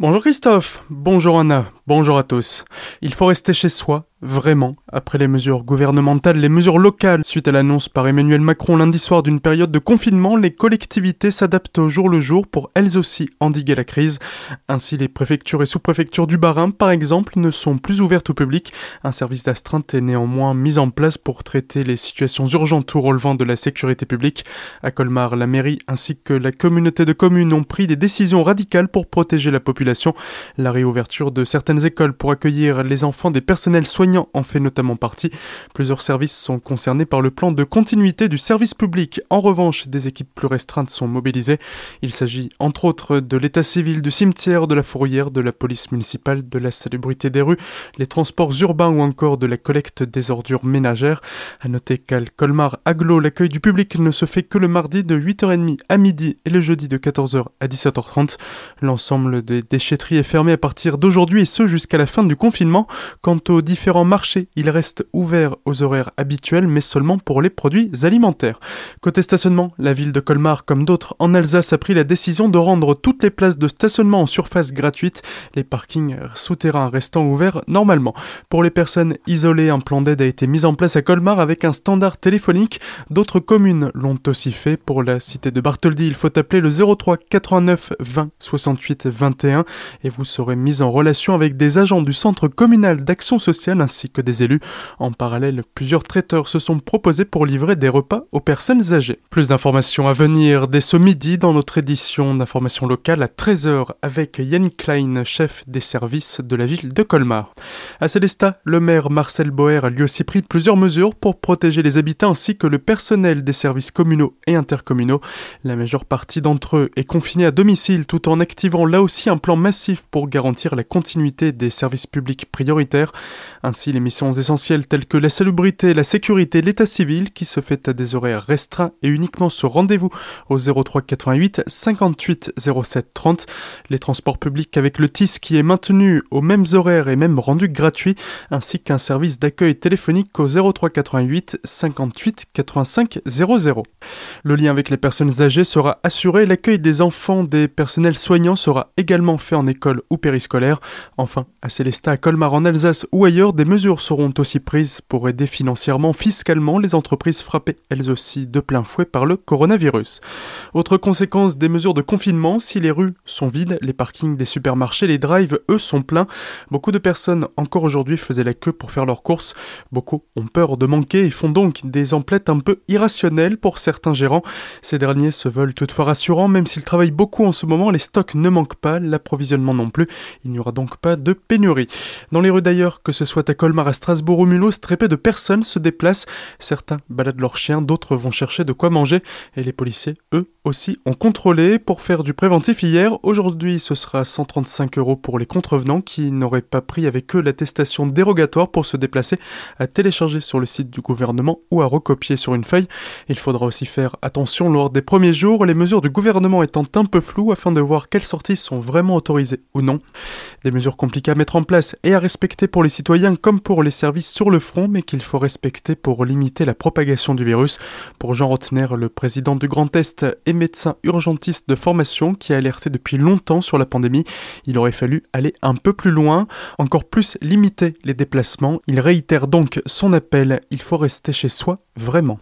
Bonjour Christophe, bonjour Anna, bonjour à tous. Il faut rester chez soi, Vraiment, après les mesures gouvernementales, les mesures locales, suite à l'annonce par Emmanuel Macron lundi soir d'une période de confinement, les collectivités s'adaptent au jour le jour pour elles aussi endiguer la crise. Ainsi, les préfectures et sous-préfectures du Bas-Rhin, par exemple, ne sont plus ouvertes au public. Un service d'astreinte est néanmoins mis en place pour traiter les situations urgentes ou relevant de la sécurité publique. À Colmar, la mairie ainsi que la communauté de communes ont pris des décisions radicales pour protéger la population. La réouverture de certaines écoles pour accueillir les enfants des personnels soignants en fait notamment partie. Plusieurs services sont concernés par le plan de continuité du service public. En revanche, des équipes plus restreintes sont mobilisées. Il s'agit entre autres de l'état civil du cimetière, de la fourrière, de la police municipale, de la salubrité des rues, les transports urbains ou encore de la collecte des ordures ménagères. À noter qu'à Colmar Aglo, l'accueil du public ne se fait que le mardi de 8h30 à midi et le jeudi de 14h à 17h30. L'ensemble des déchetteries est fermé à partir d'aujourd'hui et ce jusqu'à la fin du confinement. Quant aux différents marché, il reste ouvert aux horaires habituels, mais seulement pour les produits alimentaires. Côté stationnement, la ville de Colmar, comme d'autres en Alsace, a pris la décision de rendre toutes les places de stationnement en surface gratuites, les parkings souterrains restant ouverts normalement. Pour les personnes isolées, un plan d'aide a été mis en place à Colmar avec un standard téléphonique. D'autres communes l'ont aussi fait. Pour la cité de Bartholdi, il faut appeler le 03 89 20 68 21 et vous serez mis en relation avec des agents du centre communal d'action sociale ainsi que des élus. En parallèle, plusieurs traiteurs se sont proposés pour livrer des repas aux personnes âgées. Plus d'informations à venir dès ce midi dans notre édition d'information locale à 13h avec Yannick Klein, chef des services de la ville de Colmar. À Célestat, le maire Marcel Boer a lui aussi pris plusieurs mesures pour protéger les habitants ainsi que le personnel des services communaux et intercommunaux. La majeure partie d'entre eux est confinée à domicile tout en activant là aussi un plan massif pour garantir la continuité des services publics prioritaires. Ainsi les missions essentielles telles que la salubrité, la sécurité, l'état civil qui se fait à des horaires restreints et uniquement sur rendez-vous au 03 88 58 07 30. Les transports publics avec le TIS qui est maintenu aux mêmes horaires et même rendu gratuit ainsi qu'un service d'accueil téléphonique au 03 88 58 85 00. Le lien avec les personnes âgées sera assuré, l'accueil des enfants des personnels soignants sera également fait en école ou périscolaire. Enfin, à Célestat, à Colmar en Alsace ou ailleurs, des mesures seront aussi prises pour aider financièrement, fiscalement les entreprises frappées elles aussi de plein fouet par le coronavirus. Autre conséquence des mesures de confinement, si les rues sont vides, les parkings des supermarchés, les drives, eux, sont pleins. Beaucoup de personnes encore aujourd'hui faisaient la queue pour faire leurs courses. Beaucoup ont peur de manquer et font donc des emplettes un peu irrationnelles pour certains gérants. Ces derniers se veulent toutefois rassurants, même s'ils travaillent beaucoup en ce moment, les stocks ne manquent pas, l'approvisionnement non plus. Il n'y aura donc pas de pénurie. Dans les rues d'ailleurs, que ce soit à Colmar, à Strasbourg ou Mulhouse, très de personnes se déplacent. Certains baladent leurs chiens, d'autres vont chercher de quoi manger. Et les policiers, eux aussi, ont contrôlé pour faire du préventif hier. Aujourd'hui, ce sera 135 euros pour les contrevenants qui n'auraient pas pris avec eux l'attestation dérogatoire pour se déplacer, à télécharger sur le site du gouvernement ou à recopier sur une feuille. Il faudra aussi faire attention lors des premiers jours, les mesures du gouvernement étant un peu floues afin de voir quelles sorties sont vraiment autorisées ou non. Des mesures compliquées à mettre en place et à respecter pour les citoyens comme pour les services sur le front, mais qu'il faut respecter pour limiter la propagation du virus. Pour Jean Rotner, le président du Grand Est et médecin urgentiste de formation qui a alerté depuis longtemps sur la pandémie, il aurait fallu aller un peu plus loin, encore plus limiter les déplacements. Il réitère donc son appel, il faut rester chez soi vraiment.